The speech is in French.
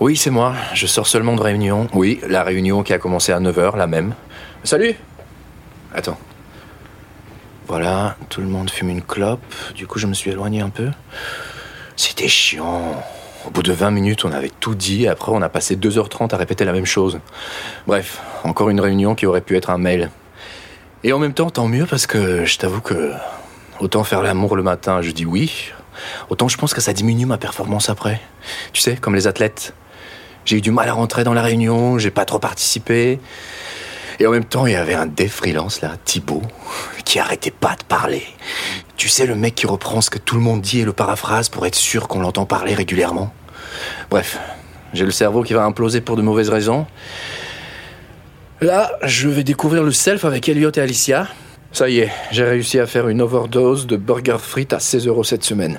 Oui, c'est moi. Je sors seulement de réunion. Oui, la réunion qui a commencé à 9h, la même. Salut Attends. Voilà, tout le monde fume une clope. Du coup, je me suis éloigné un peu. C'était chiant. Au bout de 20 minutes, on avait tout dit. Et après, on a passé 2h30 à répéter la même chose. Bref, encore une réunion qui aurait pu être un mail. Et en même temps, tant mieux parce que je t'avoue que autant faire l'amour le matin, je dis oui. Autant je pense que ça diminue ma performance après. Tu sais, comme les athlètes. J'ai eu du mal à rentrer dans la réunion, j'ai pas trop participé. Et en même temps, il y avait un des freelance là, Thibaut, qui arrêtait pas de parler. Tu sais, le mec qui reprend ce que tout le monde dit et le paraphrase pour être sûr qu'on l'entend parler régulièrement. Bref, j'ai le cerveau qui va imploser pour de mauvaises raisons. Là, je vais découvrir le self avec Elliot et Alicia. Ça y est, j'ai réussi à faire une overdose de burger frites à 16 euros cette semaine.